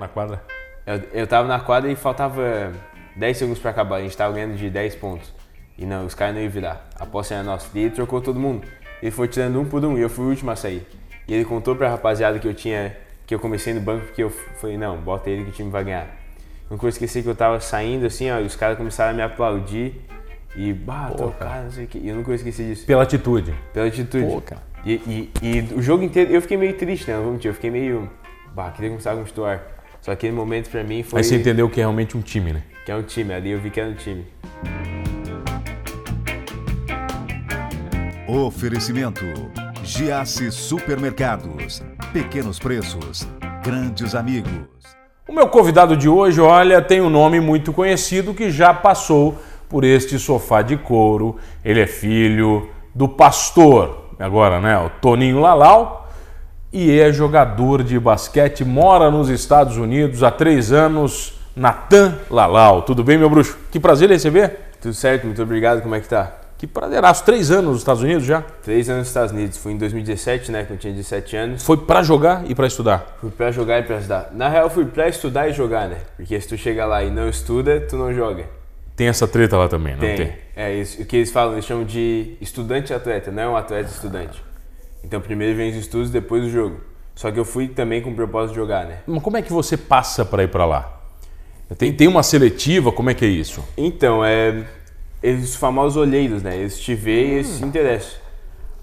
na quadra? Eu, eu tava na quadra e faltava 10 segundos pra acabar. A gente tava ganhando de 10 pontos. E não, os caras não iam virar. A posse era nossa. E ele trocou todo mundo. Ele foi tirando um por um e eu fui o último a sair. E ele contou pra rapaziada que eu tinha. que eu comecei no banco porque eu falei, não, bota ele que o time vai ganhar. Nunca vou esquecer que eu tava saindo assim, ó, e os caras começaram a me aplaudir. E, bah, tô cara, não sei o que. E eu nunca vou esquecer disso. Pela atitude. Pela atitude. Pô, cara. E, e, e o jogo inteiro, eu fiquei meio triste, né? Não vou mentir, eu fiquei meio. Bah, queria começar a constituir. Só que aquele momento pra mim foi. Aí você entendeu que é realmente um time, né? Que é um time, ali eu vi que era um time. Oferecimento: Giasse Supermercados. Pequenos preços, grandes amigos. O meu convidado de hoje, olha, tem um nome muito conhecido que já passou por este sofá de couro. Ele é filho do pastor, agora, né? O Toninho Lalau. E é jogador de basquete, mora nos Estados Unidos há três anos. Natan Lalau. Tudo bem, meu bruxo? Que prazer receber. Tudo certo, muito obrigado, como é que tá? Que prazeraço. Três anos nos Estados Unidos já? Três anos nos Estados Unidos, fui em 2017, né, quando eu tinha 17 anos. Foi pra jogar e pra estudar? Fui pra jogar e pra estudar. Na real, fui pra estudar e jogar, né? Porque se tu chega lá e não estuda, tu não joga. Tem essa treta lá também, não tem? tem? É isso. O que eles falam, eles chamam de estudante atleta, não é um atleta estudante. Então primeiro vem os estudos, depois o jogo. Só que eu fui também com o propósito de jogar, né? Mas como é que você passa para ir para lá? Tem, tem uma seletiva, como é que é isso? Então, é. Eles, os famosos olheiros, né? Eles te veem e eles se interessam.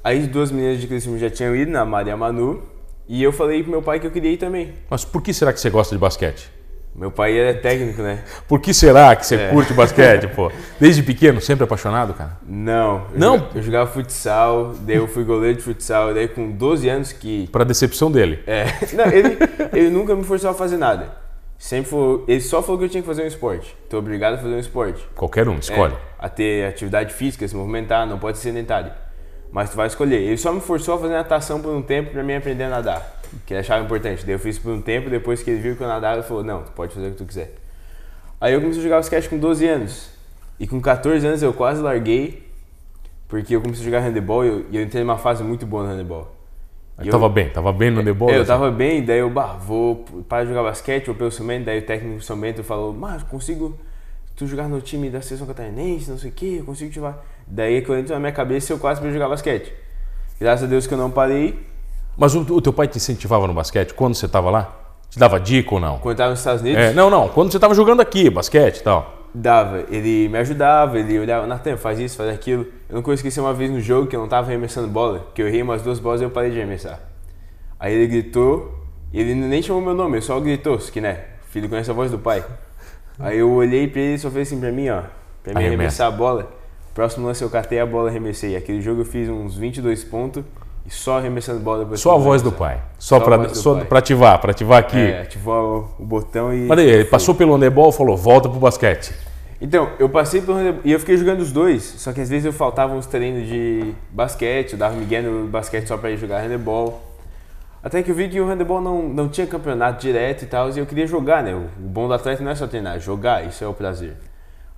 Aí duas meninas de Criciúma já tinham ido, na Maria Manu, e eu falei pro meu pai que eu queria ir também. Mas por que será que você gosta de basquete? Meu pai é técnico, né? Por que será que você é. curte basquete, pô? Desde pequeno, sempre apaixonado, cara? Não. Eu não? Jogava, eu jogava futsal, daí eu fui goleiro de futsal, daí com 12 anos que... Pra decepção dele. É. Não, ele, ele nunca me forçou a fazer nada. Sempre foi, ele só falou que eu tinha que fazer um esporte. Tô obrigado a fazer um esporte. Qualquer um, escolhe. É, a ter atividade física, se movimentar, não pode ser sedentário. Mas tu vai escolher. Ele só me forçou a fazer natação por um tempo para mim aprender a nadar, que ele achava importante. Daí eu fiz por um tempo, depois que ele viu que eu nadava, ele falou: "Não, tu pode fazer o que tu quiser". Aí eu comecei a jogar basquete com 12 anos. E com 14 anos eu quase larguei, porque eu comecei a jogar handebol e eu, eu entrei numa fase muito boa no handebol. Eu tava bem, tava bem no handebol? É, eu assim? tava bem, daí eu, bah, vou parar de jogar basquete, vou pelo São daí o técnico do São Bento falou, mas consigo tu jogar no time da seleção catarinense, não sei o que, eu consigo te jogar. Daí quando entrou na minha cabeça eu quase para jogar basquete. Graças a Deus que eu não parei. Mas o, o teu pai te incentivava no basquete quando você tava lá? Te dava dica ou não? Quando eu tava nos Estados Unidos? É, não, não, quando você tava jogando aqui, basquete e tal. Dava, ele me ajudava, ele olhava, Natan, faz isso, faz aquilo. Eu nunca esqueci uma vez no jogo que eu não tava arremessando bola, que eu errei umas duas bolas e eu parei de arremessar. Aí ele gritou, e ele nem chamou meu nome, ele só gritou, que né, filho conhece a voz do pai. Aí eu olhei pra ele e só fez assim pra mim, ó, pra mim arremessar a bola. Próximo lance eu catei a bola e arremessei. Aquele jogo eu fiz uns 22 pontos e só arremessando bola depois. Só a voz do pai. Só, só pra ativar, pra ativar aqui. É, ativou o, botão e. Mas aí, ele passou pelo handebol e falou, volta pro basquete. Então, eu passei pelo handebol e eu fiquei jogando os dois, só que às vezes eu faltava uns treinos de basquete, eu dava migué no basquete só pra ir jogar handebol. Até que eu vi que o handebol não, não tinha campeonato direto e tal, e eu queria jogar, né? O bom do atleta não é só treinar, é jogar, isso é o prazer.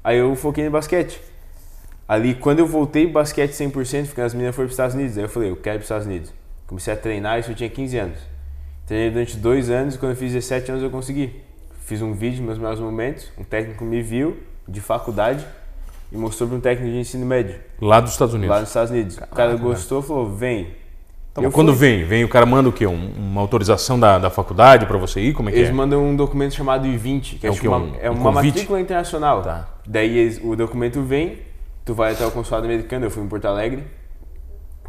Aí eu foquei no basquete. Ali, quando eu voltei basquete 100%, porque as meninas foram para os Estados Unidos, aí eu falei, eu quero ir para os Estados Unidos. Comecei a treinar, isso eu tinha 15 anos. Treinei durante dois anos e quando eu fiz 17 anos eu consegui. Fiz um vídeo, meus melhores momentos, um técnico me viu, de faculdade, e mostrou para um técnico de ensino médio. Lá dos Estados Unidos? Lá nos Estados Unidos. O cara gostou, falou, vem, Tá quando fui... vem, vem o cara manda o quê? Um, uma autorização da, da faculdade para você ir? Como é que eles é? mandam um documento chamado I-20, que é, é, tipo uma, é uma matrícula internacional. Tá. Daí eles, o documento vem, tu vai até o consulado americano, eu fui em Porto Alegre,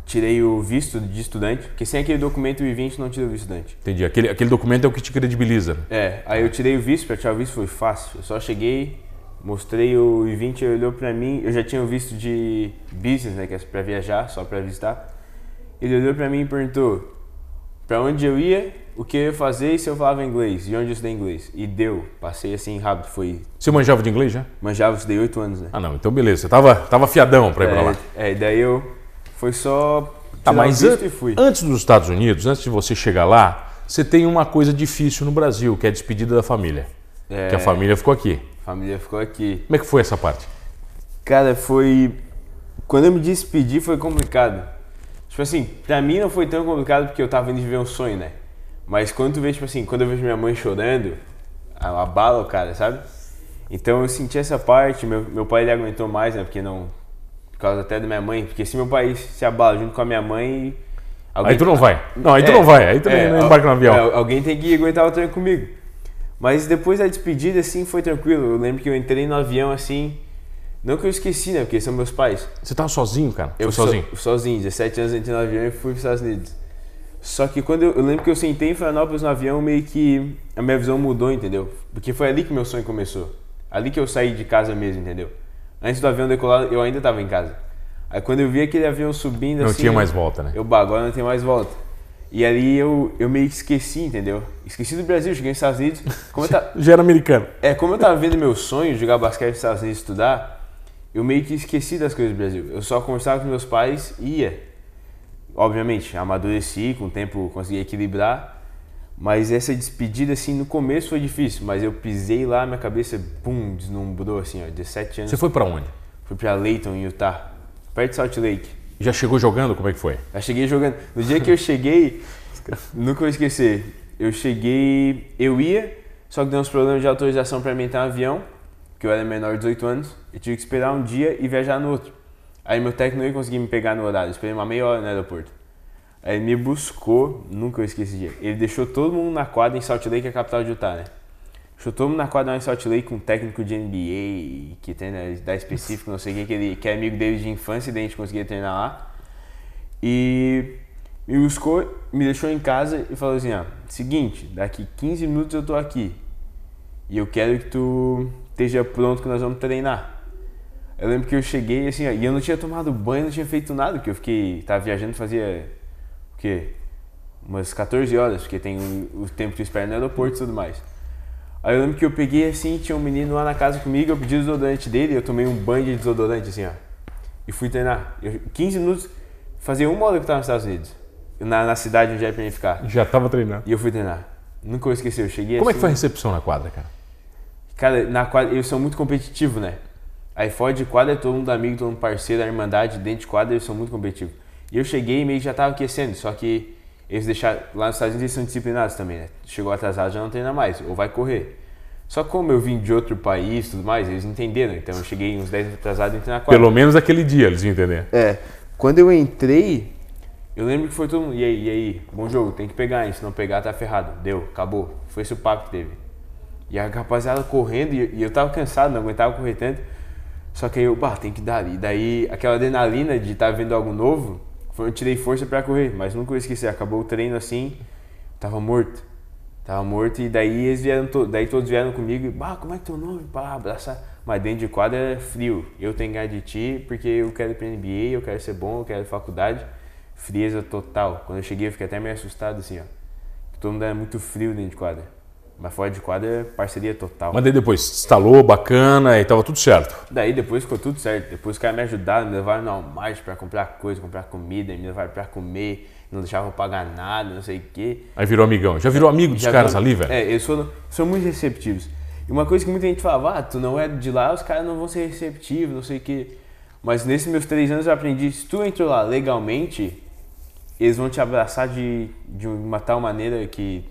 tirei o visto de estudante, porque sem aquele documento o I-20 não tira o visto de estudante. Entendi. Aquele, aquele documento é o que te credibiliza. É, aí eu tirei o visto, para tirar o visto foi fácil. Eu só cheguei, mostrei o I-20, ele olhou para mim, eu já tinha o visto de business, né, que é para viajar, só para visitar. Ele olhou para mim e perguntou para onde eu ia, o que eu ia fazer e se eu falava inglês, e onde eu estudei inglês. E deu, passei assim rápido, foi... Você manjava de inglês já? Manjava, estudei oito anos, né? Ah não, então beleza, você tava, tava fiadão para ir é, para lá. É, daí eu, foi só... Tá, mas an antes dos Estados Unidos, antes de você chegar lá, você tem uma coisa difícil no Brasil, que é a despedida da família. É, que a família ficou aqui. A família ficou aqui. Como é que foi essa parte? Cara, foi... Quando eu me despedi foi complicado Tipo assim, pra mim não foi tão complicado porque eu tava indo viver um sonho, né? Mas quando tu vê, tipo assim, quando eu vejo minha mãe chorando, abala o cara, sabe? Então eu senti essa parte, meu, meu pai ele aguentou mais, né? Porque não. Por causa até da minha mãe, porque se meu pai se abala junto com a minha mãe. Alguém, aí tu não vai. Não, aí tu é, não vai, aí tu é, não embarca no avião. É, alguém tem que aguentar o trem comigo. Mas depois da despedida, assim, foi tranquilo. Eu lembro que eu entrei no avião, assim. Não que eu esqueci, né? Porque são meus pais. Você tava sozinho, cara? Eu foi sozinho? So, sozinho, 17 anos entrei no avião e fui para os Estados Unidos. Só que quando eu, eu, lembro que eu sentei em Florianópolis no avião, meio que a minha visão mudou, entendeu? Porque foi ali que meu sonho começou. Ali que eu saí de casa mesmo, entendeu? Antes do avião decolar, eu ainda estava em casa. Aí quando eu vi aquele avião subindo não assim. Não tinha mais volta, né? Eu, bah, agora não tem mais volta. E ali eu, eu meio que esqueci, entendeu? Esqueci do Brasil, cheguei nos Estados Unidos. Como tá... Já era americano. É, como eu tava vendo meu sonho, jogar basquete nos Estados Unidos estudar, eu meio que esqueci das coisas do Brasil. Eu só conversava com meus pais e ia. Obviamente, amadureci, com o tempo consegui equilibrar. Mas essa despedida, assim, no começo foi difícil, mas eu pisei lá, minha cabeça, pum, deslumbrou, assim, ó, 17 anos. Você foi para onde? Fui para Layton, Utah, perto de Salt Lake. Já chegou jogando? Como é que foi? Já cheguei jogando. No dia que eu cheguei, nunca vou esquecer, eu cheguei, eu ia, só que deu uns problemas de autorização para mim entrar no avião, que eu era menor de 18 anos, eu tive que esperar um dia e viajar no outro. Aí meu técnico não ia conseguir me pegar no horário, eu esperei uma meia hora no aeroporto. Aí ele me buscou, nunca eu esqueci esse dia. Ele deixou todo mundo na quadra em Salt Lake, a capital de Utah, né? Deixou todo mundo na quadra em Salt Lake com um técnico de NBA, que tem né, da específico, não sei o que, que, ele, que é amigo dele de infância, e daí a gente conseguia treinar lá. E me buscou, me deixou em casa e falou assim, ó, seguinte, daqui 15 minutos eu tô aqui. E eu quero que tu esteja pronto que nós vamos treinar. Eu lembro que eu cheguei assim, ó, e eu não tinha tomado banho, não tinha feito nada, porque eu fiquei, tava viajando fazia o quê? Umas 14 horas, porque tem o, o tempo que eu espero no aeroporto e tudo mais. Aí eu lembro que eu peguei assim, tinha um menino lá na casa comigo, eu pedi o desodorante dele, eu tomei um banho de desodorante assim, ó. E fui treinar. Eu, 15 minutos, fazia uma hora que eu tava nos Estados Unidos. Na, na cidade onde era pra mim ficar. Já tava treinando. E eu fui treinar. Nunca vou esquecer, eu cheguei Como assim, é que foi a recepção na quadra, cara? Cara, na quadra, eu sou muito competitivo, né? Aí fora de quadra é todo mundo amigo, todo mundo parceiro, a irmandade, dentro de quadra eles são muito competitivos. E eu cheguei e meio que já tava aquecendo, só que eles deixaram, lá nos Estados Unidos eles são disciplinados também, né? Chegou atrasado já não treina mais, ou vai correr. Só que como eu vim de outro país e tudo mais, eles entenderam. Então eu cheguei uns 10 atrasado e entrei na quadra. Pelo menos aquele dia eles entenderam. É. Quando eu entrei, eu lembro que foi todo mundo, e aí, e aí, bom jogo, tem que pegar, hein? Se não pegar, tá ferrado. Deu, acabou. Foi esse o papo que teve. E a rapaziada correndo, e eu tava cansado, não aguentava correr tanto. Só que aí eu, bah, tem que dar. E daí aquela adrenalina de estar tá vendo algo novo, eu tirei força para correr, mas nunca vou esquecer. Acabou o treino assim, tava morto. Tava morto e daí eles vieram, to daí todos vieram comigo e, bah, como é que teu nome? Pá, abraçar. Mas dentro de quadra é frio. Eu tenho que de ti porque eu quero ir pra NBA, eu quero ser bom, eu quero faculdade. Frieza total. Quando eu cheguei eu fiquei até meio assustado assim, ó. Todo mundo era muito frio dentro de quadra. Mas fora de quadra é parceria total. Mas daí depois instalou, bacana e tava tudo certo. Daí depois ficou tudo certo. Depois os caras me ajudaram, me levaram no Walmart pra comprar coisa, comprar comida, me levaram pra comer, não deixavam pagar nada, não sei o quê. Aí virou amigão. Já virou amigo dos Já caras virou... ali, velho? É, eles são, são muito receptivos. E uma coisa que muita gente falava, ah, tu não é de lá, os caras não vão ser receptivos, não sei o quê. Mas nesses meus três anos eu aprendi, se tu entrou lá legalmente, eles vão te abraçar de, de uma tal maneira que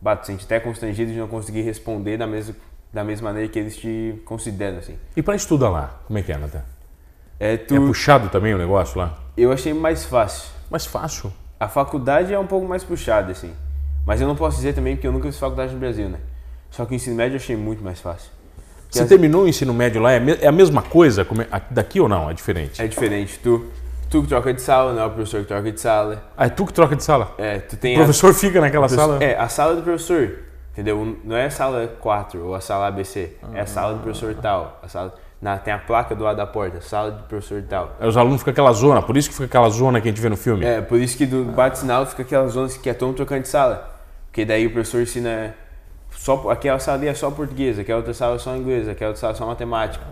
bato, sente até constrangido de não conseguir responder da mesma, da mesma maneira que eles te consideram, assim. E para estudar lá, como é que é, Nathan? É, tu... é puxado também o negócio lá? Eu achei mais fácil. Mais fácil? A faculdade é um pouco mais puxada, assim. Mas eu não posso dizer também porque eu nunca fiz faculdade no Brasil, né? Só que o ensino médio eu achei muito mais fácil. Você as... terminou o ensino médio lá, é, é a mesma coisa daqui ou não? É diferente? É diferente. Tu, Tu que troca de sala, não é o professor que troca de sala. Ah, é tu que troca de sala? É, tu tem. O professor a... fica naquela sala? É, a sala do professor. Entendeu? Não é a sala 4 ou a sala ABC. É a sala do professor tal. A sala. Na, tem a placa do lado da porta, sala do professor tal. É, os alunos ficam aquela zona, por isso que fica aquela zona que a gente vê no filme. É, por isso que do bate-sinal fica aquela zona que é todo mundo trocando de sala. Porque daí o professor ensina. Só, aquela sala ali é só português, aquela outra sala é só inglês, aquela outra sala é só matemática.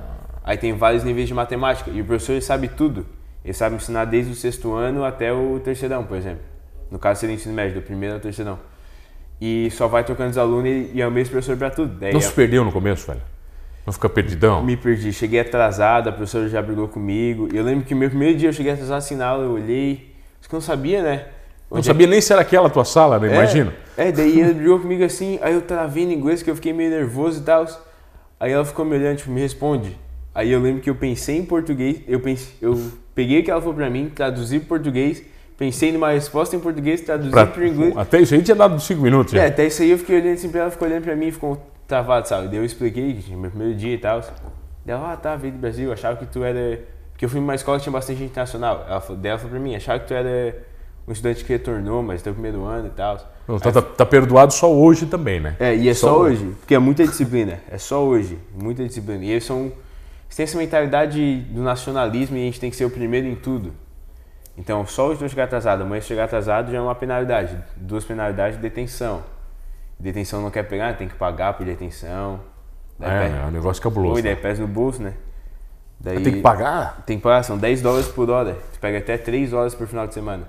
Aí tem vários níveis de matemática e o professor sabe tudo. Ele sabe ensinar desde o sexto ano até o terceirão, por exemplo. No caso seria ensino médio, do primeiro ao terceirão. E só vai trocando os alunos e, é o mesmo professor para tudo. Daí não se perdeu no começo, velho? Não fica perdidão? Me perdi. Cheguei atrasado, a professora já brigou comigo. Eu lembro que meu primeiro dia eu cheguei atrasado assim na aula, eu olhei. Acho que eu não sabia, né? Não sabia nem se era aquela tua sala, né? É, Imagina. É, daí ele brigou comigo assim, aí eu travei em inglês que eu fiquei meio nervoso e tal. Aí ela ficou me olhando, tipo, me responde. Aí eu lembro que eu pensei em português, eu, pensei, eu peguei o que ela falou pra mim, traduzi pro português, pensei numa resposta em português, traduzi pro inglês. Até isso aí tinha dado cinco minutos. já. É, até isso aí eu fiquei olhando assim pra ela, ficou olhando pra mim e ficou travado, sabe? Daí eu expliquei que tinha meu primeiro dia e tal. Daí ela, ah, tá, veio do Brasil, achava que tu era. Porque eu fui numa escola que tinha bastante gente internacional. Ela falou, daí ela falou pra mim, achava que tu era um estudante que retornou, mas teu primeiro ano e tal. Não, tá, tá- tá perdoado só hoje também, né? É, e é só, Só hoje, porque é muita disciplina. É só hoje, muita disciplina. E eles são. Eles têm essa mentalidade do nacionalismo e a gente tem que ser o primeiro em tudo. Então, só hoje não chegar atrasado. Amanhã chegar atrasado já é uma penalidade. Duas penalidades de detenção. Detenção não quer pegar, tem que pagar por detenção. Daí É, é um negócio cabuloso. Daí né? pesa no bolso, né? Daí, Tem que pagar? Tem que pagar, são 10 dólares por hora. Tu pega até 3 horas por final de semana.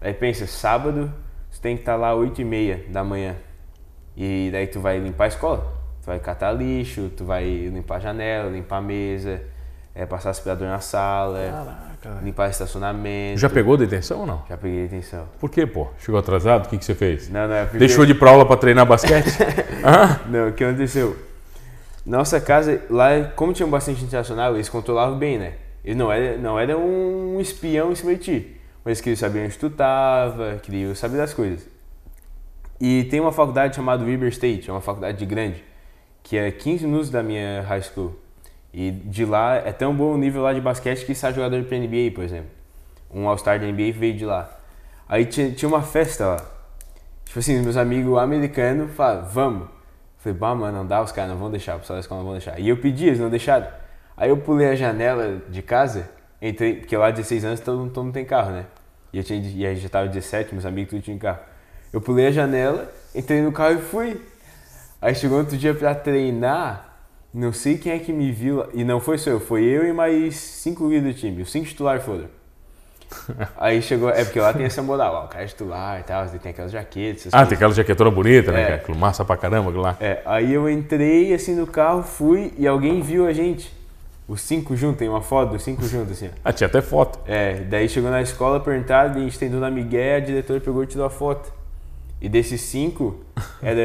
Daí pensa, sábado, você tem que estar lá 8 e meia da manhã. E daí tu vai limpar a escola. Tu vai catar lixo, tu vai limpar a janela, limpar a mesa, é, passar aspirador na sala, limpar estacionamento. Já pegou detenção ou não? Já peguei detenção. Por quê, pô? Chegou atrasado? O que, que você fez? Não, não, é porque... Deixou de ir pra aula pra treinar basquete? Hã? Não, o que aconteceu? Nossa casa, lá, como tinha bastante internacional, eles controlavam bem, né? Eles não era, não era um espião em cima de ti, mas eles queriam saber onde tu tava, queriam saber das coisas. E tem uma faculdade chamada Weber State, é uma faculdade grande, que é 15 minutos da minha high school. E de lá é tão bom o nível lá de basquete que sai jogador pra NBA, por exemplo. Um All-Star da NBA veio de lá. Aí tinha, tinha uma festa lá. Tipo assim, meus amigos americanos falaram, vamos. Falei, bah, mano, não dá, os caras não vão deixar, o pessoal da escola não vão deixar. E eu pedi, eles não deixaram. Aí eu pulei a janela de casa, entrei, porque lá 16 anos todo, mundo- todo mundo tem carro, né? E, eu tinha, e aí já tava 17, meus amigos tudo tinham carro. Eu pulei a janela, entrei no carro e fui. Aí chegou outro dia pra treinar, não sei quem é que me viu, e não foi só eu, foi eu e mais cinco líderes do time, os cinco titulares foram. Aí chegou, é porque lá tem essa moral, ó, o cara é titular e tal, tem aquelas jaquetas, Ah, coisas. tem aquela jaquetona bonita, né? É. cara? Aquilo massa pra caramba, aquilo lá. É, aí eu entrei assim no carro, fui e alguém viu a gente. Os cinco juntos, tem uma foto dos cinco juntos assim. Ah, tinha até foto. É, daí chegou na escola, perguntaram, a gente tentou na Miguel, a diretora pegou e tirou a foto. E desses cinco, era,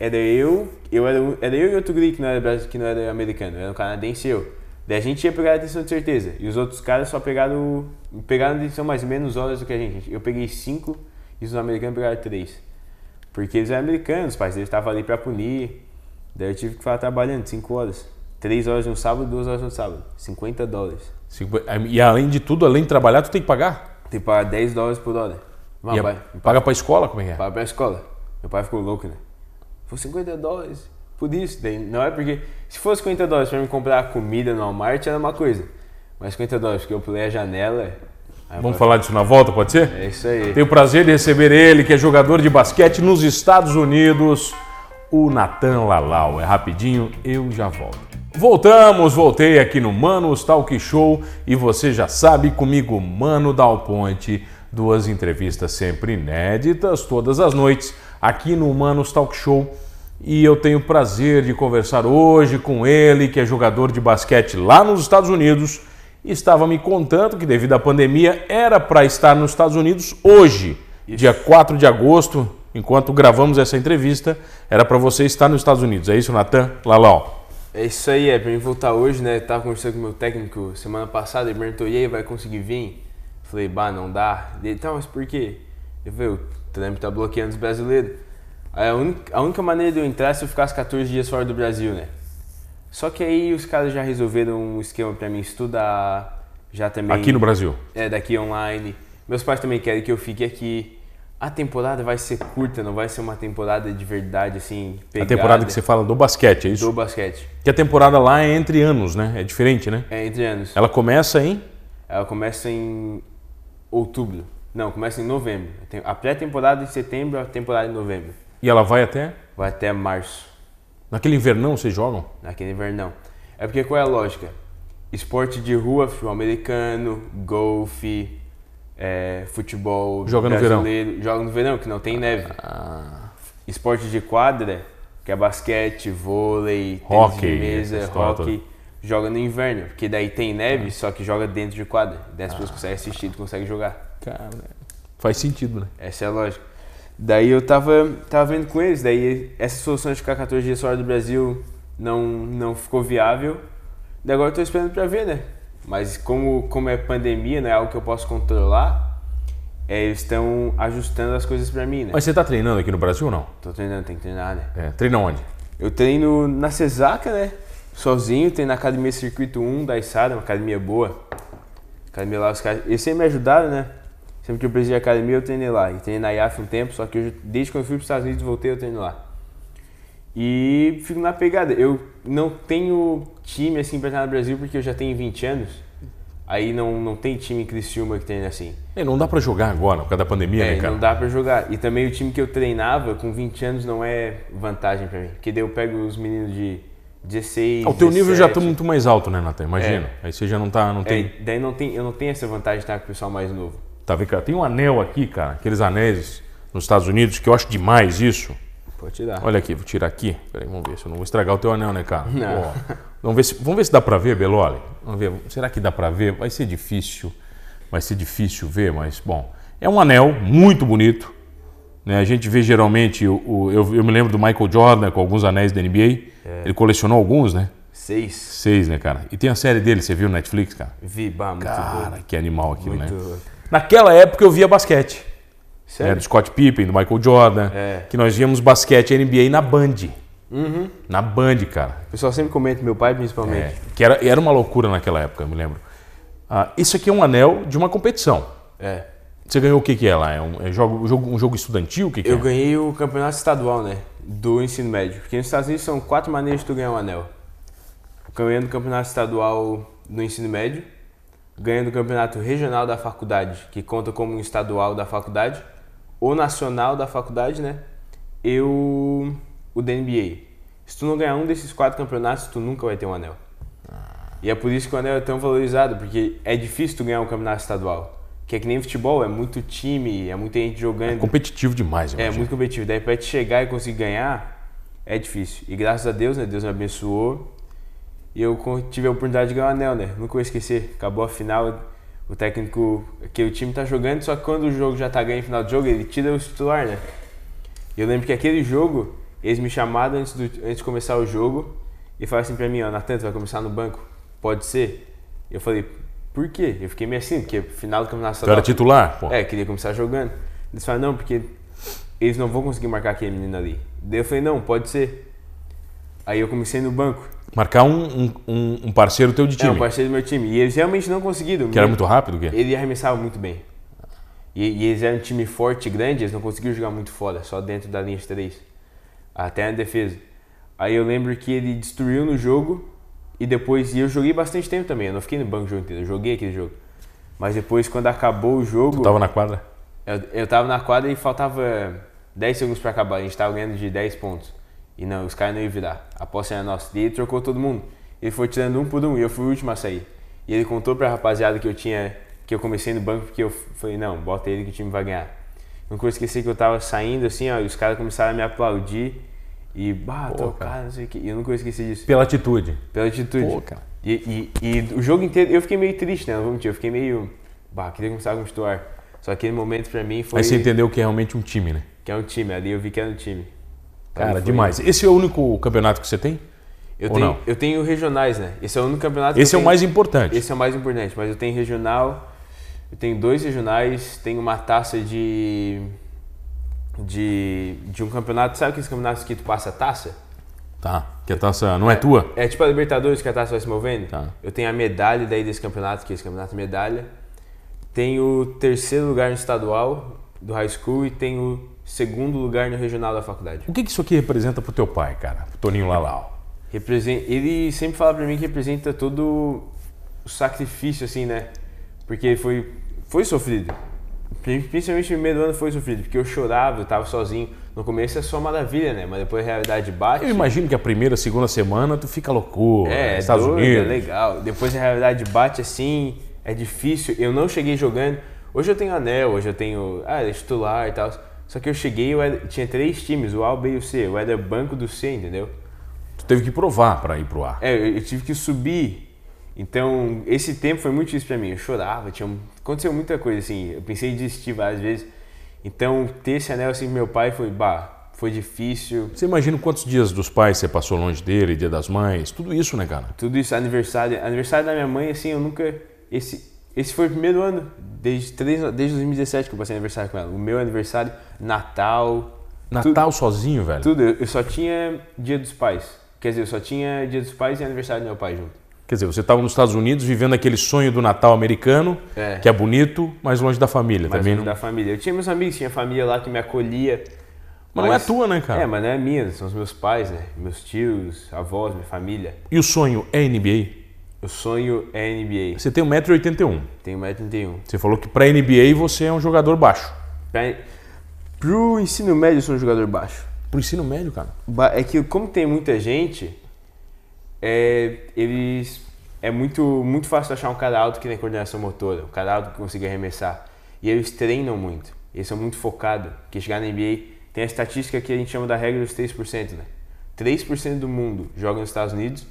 era eu, eu era, era eu e outro guri que não era, que não era americano, era um canadense e eu. Daí a gente ia pegar a atenção de certeza. E os outros caras só pegaram, pegaram atenção mais menos horas do que a gente. Eu peguei cinco e os americanos pegaram três. Porque eles eram americanos, os pais deles estavam ali pra punir. Daí eu tive que ficar trabalhando cinco horas. Três horas no sábado, duas horas no sábado. 50 dólares. E além de tudo, além de trabalhar, tu tem que pagar. Tem que pagar 10 dólares por hora. Vai, E a- vai. paga pra escola, como é que é? Para pra escola. Meu pai ficou louco, né? Foi 50 dólares. Por isso. Daí, não é porque. Se fosse 50 dólares pra me comprar comida no Walmart era uma coisa. Mas 50 dólares porque eu pulei a janela. Vamos falar disso na volta, pode ser? É isso aí. Tenho o prazer de receber ele, que é jogador de basquete nos Estados Unidos, o Natan Lalau. É rapidinho, eu já volto. Voltamos, voltei aqui no Manos Talk Show e você já sabe comigo, Mano Dal Ponte, duas entrevistas sempre inéditas todas as noites aqui no Manos Talk Show. E eu tenho o prazer de conversar hoje com ele, que é jogador de basquete lá nos Estados Unidos estava me contando que devido à pandemia era para estar nos Estados Unidos hoje, dia 4 de agosto, enquanto gravamos essa entrevista, era para você estar nos Estados Unidos. É isso, Natan Lalau? É isso aí, é pra mim voltar hoje, né? Tava conversando com o meu técnico semana passada, ele perguntou, e aí, vai conseguir vir? Falei, bah, não dá. Ele, tá, mas por quê? Eu falei, o Trump tá bloqueando os brasileiros. Aí a, única, a única maneira de eu entrar é se eu ficasse 14 dias fora do Brasil, né? Só que aí os caras já resolveram um esquema pra mim estudar, já também... Aqui no Brasil. É, daqui online. Meus pais também querem que eu fique aqui. A temporada vai ser curta, não vai ser uma temporada de verdade, assim, A pegada temporada que você fala do basquete, é isso? do basquete. Que a temporada lá é entre anos, né? É diferente, né? É, entre anos. Ela começa em Ela começa em outubro. Não, começa em novembro. A pré-temporada em setembro, a temporada em novembro. e ela vai até Vai até março, naquele invernão vocês jogam? naquele invernão. É porque qual é a lógica? Esporte de rua, futebol americano, golfe, é, futebol Joga no verão. brasileiro. Joga no verão, que não tem neve. Esporte de quadra, que é basquete, vôlei, tênis Hockey, de mesa, hockey, joga no inverno, porque daí tem neve, só que joga dentro de quadra. Daí as pessoas conseguem assistir, tu consegue jogar. Cara, Faz sentido, né? Essa é a lógica. Daí eu tava, tava vendo com eles, daí essa solução de ficar 14 dias fora do Brasil não, não ficou viável. Daí agora eu tô esperando pra ver, né? Mas como, como é pandemia, não é algo que eu posso controlar, é, eles estão ajustando as coisas pra mim, né? Mas você tá treinando aqui no Brasil ou não? Tô treinando, tem que treinar, né? É, treina onde? Eu treino na Cesaca, né? Sozinho, treino na Academia Circuito 1 da Isada, uma academia boa. Academia lá, os caras. Eles sempre me ajudaram, né? Sempre que eu preciso de academia, eu treinei lá. E treinei na IAF um tempo, só que eu, desde quando eu fui para os Estados Unidos voltei, eu treino lá. E fico na pegada. Eu não tenho time assim para treinar no Brasil porque eu já tenho 20 anos. Aí não, não tem time em Criciúma que treina assim. É, não dá para jogar agora, por causa da pandemia, É, né, cara? não dá pra jogar. E também o time que eu treinava com 20 anos não é vantagem pra mim. Porque daí eu pego os meninos de 16, Ah, o teu nível já 17. tá muito mais alto, né, Natan? Imagina. Aí você já não tá. Não tem. É, daí não tem, eu não tenho essa vantagem de estar com o pessoal mais novo. Tá vendo, cara? Tem um anel aqui, cara, aqueles anéis nos Estados Unidos, que eu acho demais isso. Pode tirar. Olha aqui, vou tirar aqui. Peraí, vamos ver se eu não vou estragar o teu anel, né, cara? Não. Ó, vamos, ver se, vamos ver se dá pra ver, Beloli. Vamos ver. Será que dá pra ver? Vai ser difícil. Vai ser difícil ver, mas, bom. É um anel muito bonito. Né? A gente vê geralmente, o, o- eu, eu me lembro do Michael Jordan com alguns anéis da NBA. É. Ele colecionou alguns, né? Seis. Seis, né, cara? E tem a série dele, você viu no Netflix, cara? Vi, bah, muito Cara, doido. que animal aquilo, Muito né? doido. Naquela época eu via basquete. né, Sério? do Scott Pippen, do Michael Jordan. É. Que nós víamos basquete NBA na Band. Na Band, cara. O pessoal sempre comenta, meu pai principalmente. É, que era, era uma loucura naquela época, eu me lembro. Ah, isso aqui é um anel de uma competição. É. Você ganhou o que, que é lá? É um, é jogo, jogo- um jogo estudantil? O que, que Eu é? ganhei o campeonato estadual, né? Do ensino médio. Porque nos Estados Unidos são quatro maneiras de tu ganhar um anel. Ganhando o campeonato estadual no ensino médio, ganhando o campeonato regional da faculdade, que conta como um estadual da faculdade, o nacional da faculdade, né? E o, o da NBA. Se tu não ganhar um desses quatro campeonatos, tu nunca vai ter um anel. E é por isso que o anel é tão valorizado, porque é difícil tu ganhar um campeonato estadual. Que é que nem futebol, é muito time, é muita gente jogando. Competitivo demais, É muito competitivo. Daí pra te chegar e conseguir ganhar, é difícil. E graças a Deus, né? Deus me abençoou. E eu tive a oportunidade de ganhar o anel, né? Nunca vou esquecer. Acabou a final, o técnico, que o time tá jogando, só que quando o jogo já tá ganho no final do jogo, ele tira o titular, né? E eu lembro que aquele jogo, eles me chamaram antes, do, antes de começar o jogo e falaram assim pra mim, ó, Natan, tu vai começar no banco? Pode ser? Eu falei, por quê? Eu fiquei meio assim, porque final do campeonato Tu era estadual- titular? Pô. é, queria começar jogando. Eles falaram, não, porque eles não vão conseguir marcar aquele menino ali. Daí eu falei, não, pode ser. Aí eu comecei no banco. Marcar um, um- um, parceiro teu de É, time. um parceiro do meu time. E eles realmente não conseguiram. Que era muito rápido, o quê? Ele arremessava muito bem. E, e eles eram um time forte grande, eles não conseguiam jogar muito fora, só dentro da linha de três. Até na defesa. Aí eu lembro que ele destruiu no jogo e depois. E eu joguei bastante tempo também, eu não fiquei no banco o jogo inteiro, eu joguei aquele jogo. Mas depois, quando acabou o jogo. Tu tava na quadra? Eu, eu tava na quadra e faltava 10 segundos pra acabar. A gente tava ganhando de 10 pontos. E não, os caras não iam virar. A posse era nossa. E ele trocou todo mundo. Ele foi tirando um por um e eu fui o último a sair. E ele contou pra rapaziada que eu tinha. que eu comecei no banco porque eu falei, não, bota ele que o time vai ganhar. Nunca vou esquecer que eu tava saindo assim, ó, e os caras começaram a me aplaudir. E, bah, Pô, não sei o que. E eu nunca vou esquecer disso. Pela atitude. Pela atitude. Pô, cara. E, e, e o jogo inteiro, eu fiquei meio triste, né? Não vou mentir, eu fiquei meio. Bah, queria começar com o titular. Só que aquele momento pra mim foi. Aí você entendeu que é realmente um time, né? Que é um time, ali eu vi que era um time. Então Cara, demais. Esse é o único campeonato que você tem? Eu Ou tenho, não? eu tenho regionais, né? Esse é o único campeonato que Esse é o mais importante. Esse é o mais importante, mas eu tenho regional, eu tenho dois regionais, tenho uma taça de. De. de um campeonato. Sabe aqueles campeonatos que tu passa a taça? Tá. Que a taça não é tua? É tipo a Libertadores que a taça vai se movendo. Tá. Eu tenho a medalha daí desse campeonato, que é esse campeonato medalha. Tenho o terceiro lugar no estadual do high school e tenho o segundo lugar no regional da faculdade. O que, que isso aqui representa pro teu pai, cara? Pro Toninho Lalau? Ele sempre fala pra mim que representa todo o sacrifício, assim, né? Porque foi, foi sofrido. Pri- Principalmente no primeiro ano foi sofrido, porque eu chorava, eu tava sozinho. No começo é só maravilha, né? Mas depois a realidade bate. Eu imagino que a primeira, segunda semana tu fica loucura. É, é Estados doido, Unidos. é legal. Depois a realidade bate assim, é difícil. Eu não cheguei jogando. Hoje eu tenho anel, hoje eu tenho. Ah, é titular e tal. Só que eu cheguei, eu era- tinha três times, o A, o B e o C. Eu era banco do C, entendeu? Tu teve que provar pra ir pro ar. É, eu, eu tive que subir. Então, esse tempo foi muito difícil pra mim. Eu chorava, tinha, aconteceu muita coisa, assim. Eu pensei em desistir várias vezes. Então, ter esse anel, assim, meu pai foi, bah, foi difícil. Você imagina quantos dias dos pais você passou longe dele, dia das mães, tudo isso, né, cara? Tudo isso, aniversário. Aniversário da minha mãe, assim, eu nunca. Esse, esse foi o primeiro ano, desde, três, desde 2017 que eu passei aniversário com ela. O meu aniversário, Natal. Natal sozinho, velho? Tudo. Eu só tinha dia dos pais. Quer dizer, eu só tinha dia dos pais e aniversário do meu pai junto. Quer dizer, você estava nos Estados Unidos vivendo aquele sonho do Natal americano, É. que é bonito, mas longe da família Mas também. longe Não... da família. Eu tinha meus amigos, tinha família lá que me acolhia. Mas não é tua, né, cara? É, mas não é minha, são os meus pais, né? Meus tios, avós, minha família. E o sonho é NBA? O sonho é NBA. Você tem 1,81m. Tenho 1,31m. Você falou que para NBA você é um jogador baixo. Pra... Pro ensino médio eu sou um jogador baixo. Pro ensino médio, cara. É que como tem muita gente, é, eles é muito muito fácil achar um cara alto que tem coordenação motora, um cara alto que consiga arremessar. E eles treinam muito. Eles são muito focados. Porque chegar na NBA tem a estatística que a gente chama da regra dos 3%, né? 3% do mundo joga nos Estados Unidos,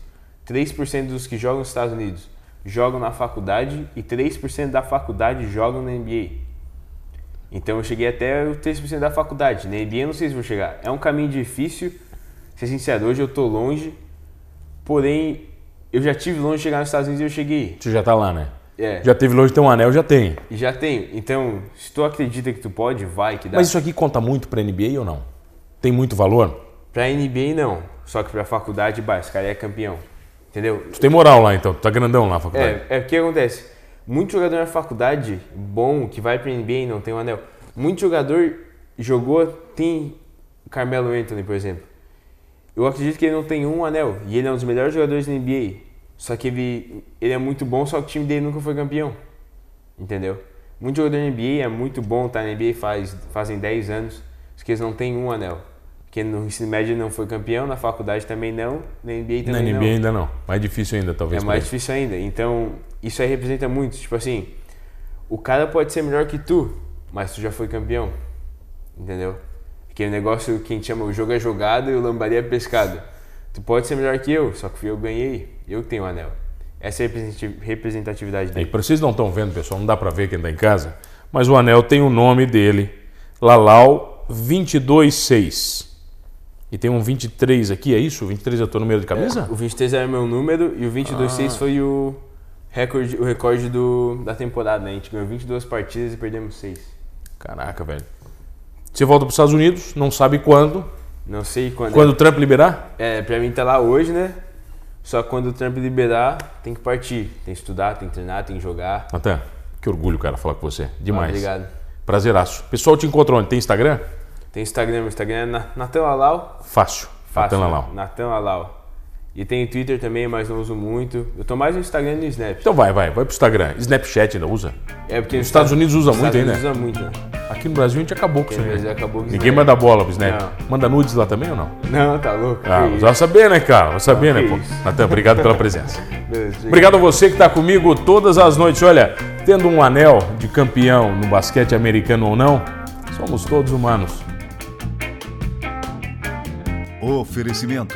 3% dos que jogam nos Estados Unidos jogam na faculdade e 3% da faculdade jogam na NBA. Então eu cheguei até o 3% da faculdade. Na NBA eu não sei se vou chegar. É um caminho difícil. Ser sincero, hoje eu tô longe. Porém, eu já tive longe de chegar nos Estados Unidos e eu cheguei. Você já tá lá, né? É. Já teve longe de ter um anel, já tem. Já tenho. Então, se tu acredita que tu pode, vai que dá. Mas isso aqui conta muito pra NBA ou não? Tem muito valor? Pra NBA não. Só que pra faculdade, bah, esse cara é campeão. Entendeu? Tu tem moral lá, então. Tu tá grandão lá na faculdade. É, é o que acontece. Muito jogador na faculdade, bom, que vai pra NBA e não tem um anel. Muito jogador jogou, tem Carmelo Anthony, por exemplo. Eu acredito que ele não tem um anel. E ele é um dos melhores jogadores da NBA. Só que ele, ele é muito bom, só que o time dele nunca foi campeão. Entendeu? Muito jogador da NBA é muito bom, tá na NBA faz, fazem 10 anos. Só que eles não têm um anel. Porque no ensino médio ele não foi campeão, na faculdade também não, na NBA Na também NBA não. ainda não. Mais difícil ainda, talvez. É mais difícil ainda. Então, isso aí representa muito. Tipo assim, o cara pode ser melhor que tu, mas tu já foi campeão. Entendeu? Negócio que a gente chama o jogo é jogado e o lambaria é pescado. Tu pode ser melhor que eu, só que eu ganhei. Eu que tenho o anel. Essa é a representati- representatividade É, e dele. pra vocês não estão vendo, pessoal, não dá pra ver quem tá em casa, mas o anel tem o nome dele, Lalau 226. E tem um 23 aqui, é isso? O 23 é o teu número de camisa? O 23 era meu número e o 22.6 Ah. foi o recorde, o recorde do, da temporada. Né? A gente ganhou 22 partidas e perdemos 6. Caraca, velho. Você volta pros Estados Unidos, não sabe quando. Não sei quando. Quando o Trump liberar? É, pra mim tá lá hoje, né? Só quando o Trump liberar, tem que partir. Tem que estudar, tem que treinar, tem que jogar. Até. Que orgulho, cara, falar com você. Demais. Obrigado. Prazeraço. Pessoal te encontra onde? Tem Instagram? Tem Instagram, meu Instagram é Na- Natan Alau. Fácil. Fácil. Natan né? Lalau. Natan Alau. E tem Twitter também, mas não uso muito. Eu tô mais no Instagram e no Snap. Então vai, vai. Vai pro Instagram. Snapchat ainda usa? É porque Os Estados Unidos usa Os muito Estados ainda. Unidos usa muito, né? Aqui no Brasil a gente acabou com isso Porque aí. Acabou com Ninguém manda bola pro Snap. Não. Manda nudes lá também ou não? Não, tá louco. Ah, vai saber, né, cara? Vai saber, Não, né, pô? isso. Natan, obrigado pela presença. Beleza, Obrigado a você que está comigo todas as noites. Olha, tendo um anel de campeão no basquete americano ou não, somos todos humanos. Oferecimento: